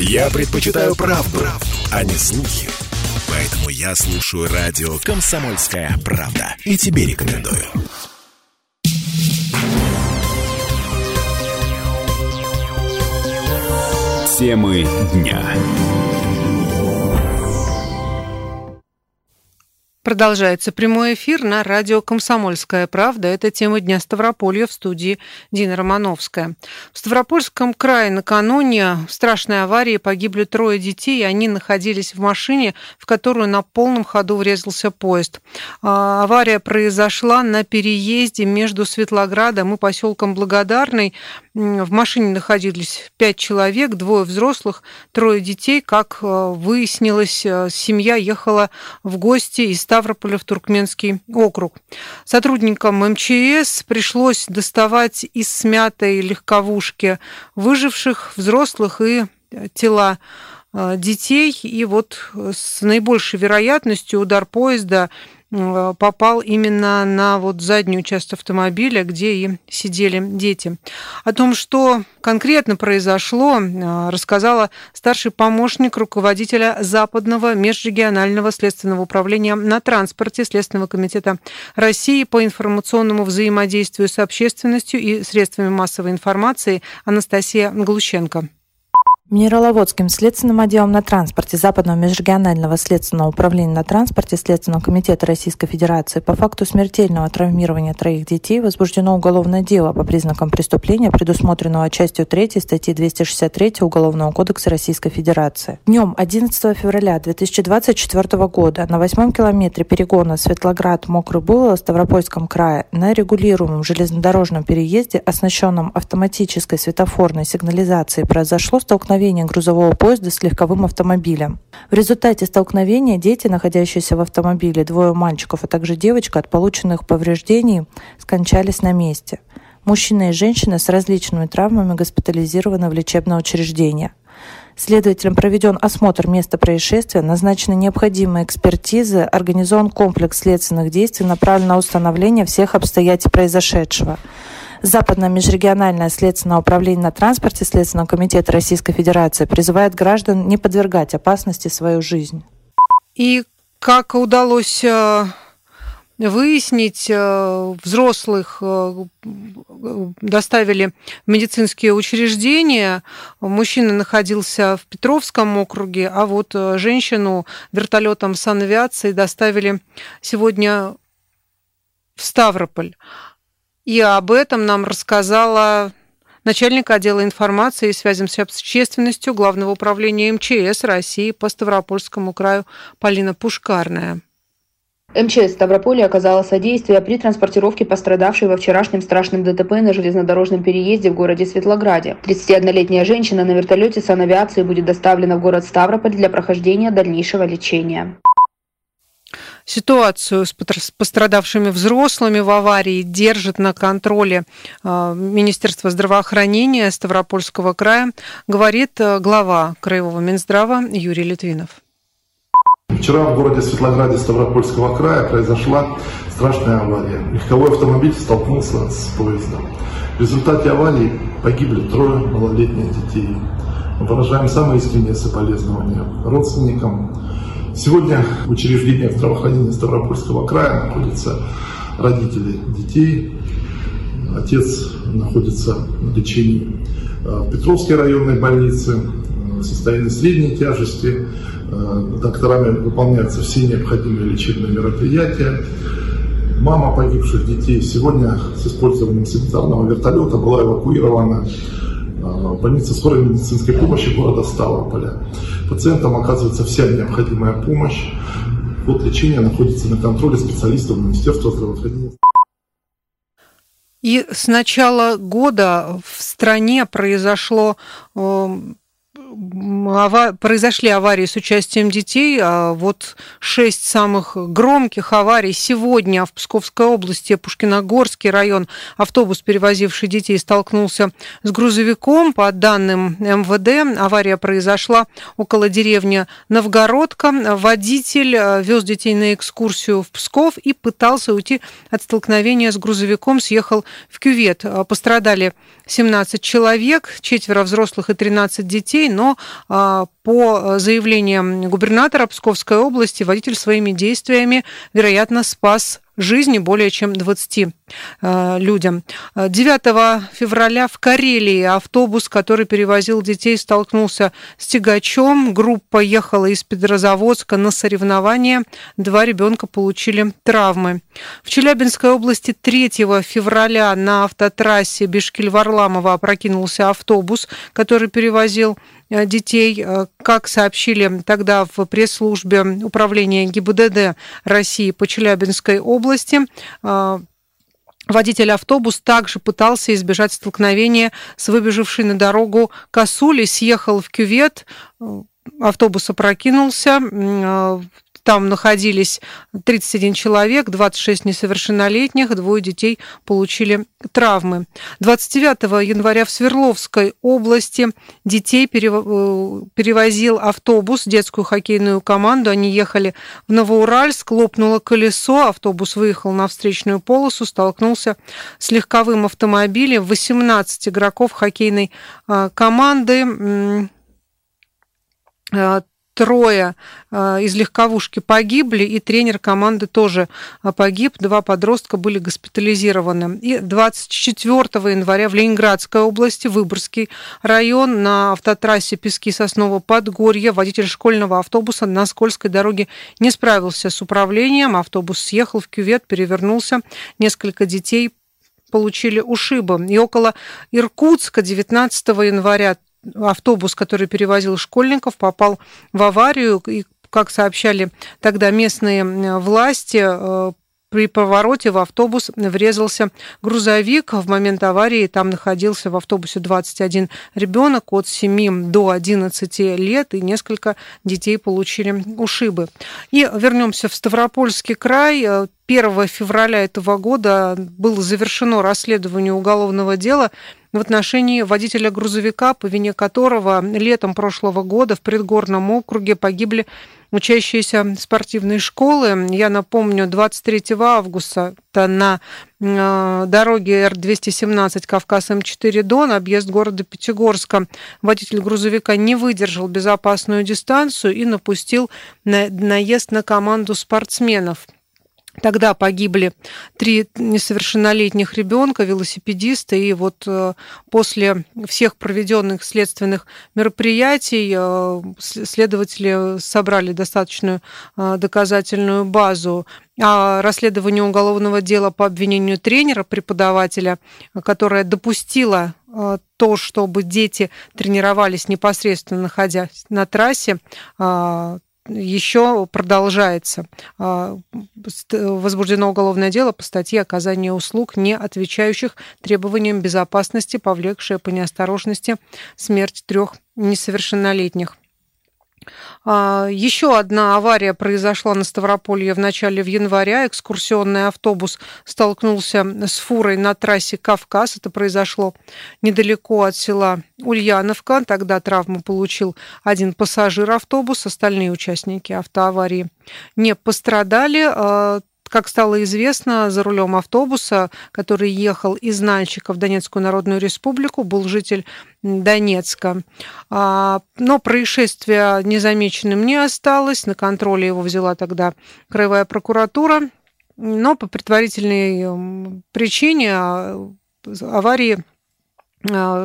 Я предпочитаю правду, правду, а не слухи. Поэтому я слушаю радио «Комсомольская правда». И тебе рекомендую. Темы дня. Продолжается прямой эфир на радио «Комсомольская правда». Это тема Дня Ставрополья в студии Дина Романовская. В Ставропольском крае накануне в страшной аварии погибли трое детей, и они находились в машине, в которую на полном ходу врезался поезд. А, авария произошла на переезде между Светлоградом и поселком Благодарный. В машине находились пять человек, двое взрослых, трое детей. Как э, выяснилось, э, семья ехала в гости из Ставрополя в Туркменский округ. Сотрудникам МЧС пришлось доставать из смятой легковушки выживших взрослых и тела э, детей. И вот с наибольшей вероятностью удар поезда попал именно на вот заднюю часть автомобиля, где и сидели дети. О том, что конкретно произошло, э, рассказала старший помощник руководителя Западного межрегионального следственного управления на транспорте Следственного комитета России по информационному взаимодействию с общественностью и средствами массовой информации Анастасия Глущенко. Минераловодским следственным отделом на транспорте Западного межрегионального следственного управления на транспорте Следственного комитета Российской Федерации по факту смертельного травмирования троих детей возбуждено уголовное дело по признакам преступления, предусмотренного частью 3 статьи 263 Уголовного кодекса Российской Федерации. Днем 11 февраля 2024 года на восьмом километре перегона Светлоград-Мокрый Булово в Ставропольском крае на регулируемом железнодорожном переезде, оснащенном автоматической светофорной сигнализацией, произошло столкновение столкновения грузового поезда с легковым автомобилем. В результате столкновения дети, находящиеся в автомобиле, двое мальчиков, а также девочка от полученных повреждений скончались на месте. Мужчина и женщина с различными травмами госпитализированы в лечебное учреждение. Следователям проведен осмотр места происшествия, назначены необходимые экспертизы, организован комплекс следственных действий, направлен на установление всех обстоятельств произошедшего. Западное межрегиональное следственное управление на транспорте Следственного комитета Российской Федерации призывает граждан не подвергать опасности свою жизнь. И как удалось э, выяснить, э, взрослых э, доставили в медицинские учреждения. Мужчина находился в Петровском округе, а вот женщину вертолетом санавиации доставили сегодня в Ставрополь. И об этом нам рассказала начальник отдела информации и связи с общественностью Главного управления МЧС России по Ставропольскому краю Полина Пушкарная. МЧС Ставрополя оказала содействие при транспортировке пострадавшей во вчерашнем страшном ДТП на железнодорожном переезде в городе Светлограде. 31-летняя женщина на вертолете санавиации будет доставлена в город Ставрополь для прохождения дальнейшего лечения. Ситуацию с пострадавшими взрослыми в аварии держит на контроле а, Министерство здравоохранения Ставропольского края, говорит а, глава Краевого Минздрава Юрий Литвинов. Вчера в городе Светлограде Ставропольского края произошла страшная авария. Легковой автомобиль столкнулся с поездом. В результате аварии погибли трое малолетних детей. Мы выражаем самые искренние соболезнования родственникам, Сегодня в учреждениях здравоохранения Ставропольского края находятся родители детей. Отец находится на лечении э, в Петровской районной больнице, в состоянии средней тяжести. Э, докторами выполняются все необходимые лечебные мероприятия. Мама погибших детей сегодня с использованием санитарного вертолета была эвакуирована Э, больница скорой медицинской помощи города Ставрополя. Пациентам оказывается вся необходимая помощь. Ход лечения находится на контроле специалистов Министерства здравоохранения. И с начала года в стране произошло произошли аварии с участием детей. А вот шесть самых громких аварий сегодня в Псковской области, Пушкиногорский район. Автобус, перевозивший детей, столкнулся с грузовиком. По данным МВД, авария произошла около деревни Новгородка. Водитель э, вез детей на экскурсию в Псков и пытался уйти от столкновения с грузовиком, съехал в кювет. Пострадали 17 человек, четверо взрослых и 13 детей, но а, по заявлениям губернатора Псковской области водитель своими действиями, вероятно, спас жизни более чем 20 э, людям. 9 февраля в Карелии автобус, который перевозил детей, столкнулся с тягачом. Группа ехала из Петрозаводска на соревнования. Два ребенка получили травмы. В Челябинской области 3 февраля на автотрассе Бишкель-Варламова опрокинулся автобус, который перевозил Э, детей. Э, как сообщили тогда в пресс-службе управления ГИБДД России по Челябинской области, э, Водитель автобус также пытался избежать столкновения с выбежавшей на дорогу косулей, съехал в кювет, автобус опрокинулся, там находились 31 человек, 26 несовершеннолетних, двое детей получили травмы. 29 января в Свердловской области детей э, перевозил автобус, детскую хоккейную команду. Они ехали в Новоуральск, лопнуло колесо, автобус выехал на встречную полосу, столкнулся с легковым автомобилем. 18 игроков хоккейной э, команды э, трое э, из легковушки погибли, и тренер команды тоже э, погиб. Два подростка были госпитализированы. И 24 января в Ленинградской области, Выборгский район, на автотрассе Пески-Сосново-Подгорье водитель школьного автобуса на скользкой дороге не справился с управлением. Автобус съехал в кювет, перевернулся. Несколько детей получили ушибы. И около Иркутска 19 января автобус, который перевозил школьников, попал в аварию. И, как сообщали тогда местные власти, э, при повороте в автобус врезался грузовик. В момент аварии там находился в автобусе 21 ребенок от 7 до 11 лет, и несколько детей получили ушибы. И вернемся в Ставропольский край. 1 февраля этого года было завершено расследование уголовного дела в отношении водителя грузовика, по вине которого летом прошлого года в предгорном округе погибли учащиеся спортивной школы. Я напомню, 23 августа на э, дороге Р-217 Кавказ-М4 Дон, объезд города Пятигорска, водитель грузовика не выдержал безопасную дистанцию и напустил наезд на команду спортсменов. Тогда погибли три несовершеннолетних ребенка, велосипедиста, и вот э, после всех проведенных следственных мероприятий э, следователи собрали достаточную э, доказательную базу. А расследование уголовного дела по обвинению тренера, преподавателя, которая допустила то, чтобы дети тренировались непосредственно находясь на трассе, еще продолжается. А, возбуждено уголовное дело по статье оказания услуг, не отвечающих требованиям безопасности, повлекшее по неосторожности смерть трех несовершеннолетних. А, Еще одна авария произошла на Ставрополье в начале в января. Экскурсионный автобус столкнулся с фурой на трассе Кавказ. Это произошло недалеко от села Ульяновка. Тогда травму получил один пассажир автобуса. Остальные участники автоаварии не пострадали. Как стало известно, за рулем автобуса, который ехал из Нальчика в Донецкую Народную Республику, был житель Донецка. А, но происшествие незамеченным не осталось. На контроле его взяла тогда Краевая прокуратура. Но по предварительной причине а, аварии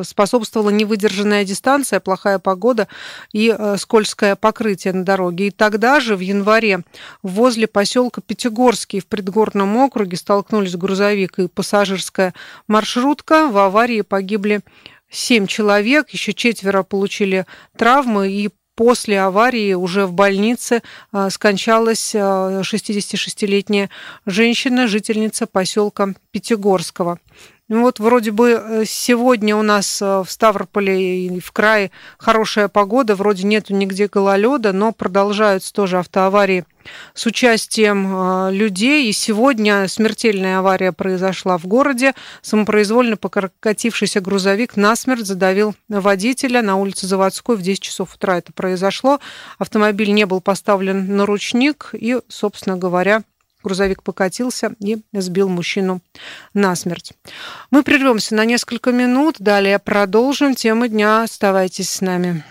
способствовала невыдержанная дистанция, плохая погода и э, скользкое покрытие на дороге. И тогда же, в январе, возле поселка Пятигорский в предгорном округе столкнулись грузовик и пассажирская маршрутка. В аварии погибли семь человек, еще четверо получили травмы и После аварии уже в больнице э, скончалась 66-летняя женщина, жительница поселка Пятигорского. Ну вот вроде бы э, сегодня у нас э, в Ставрополе и в крае хорошая погода, вроде нету нигде гололеда, но продолжаются тоже автоаварии с участием э, людей. И сегодня смертельная авария произошла в городе. Самопроизвольно покатившийся грузовик насмерть задавил водителя на улице Заводской в 10 часов утра это произошло. Автомобиль не был поставлен на ручник и, собственно говоря, грузовик покатился и сбил мужчину насмерть. Мы прервемся на несколько минут, далее продолжим тему дня. Оставайтесь с нами.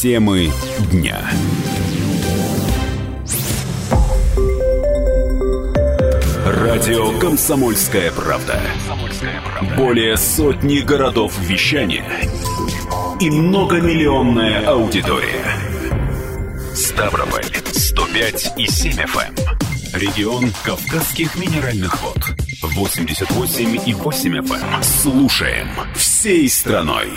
Темы дня. Радио «Комсомольская правда». Более сотни городов вещания и многомиллионная аудитория. Ставрополь 105 и 7 FM. Эм. Регион Кавказских минеральных вод 88 и 8 FM. Эм. Слушаем всей страной.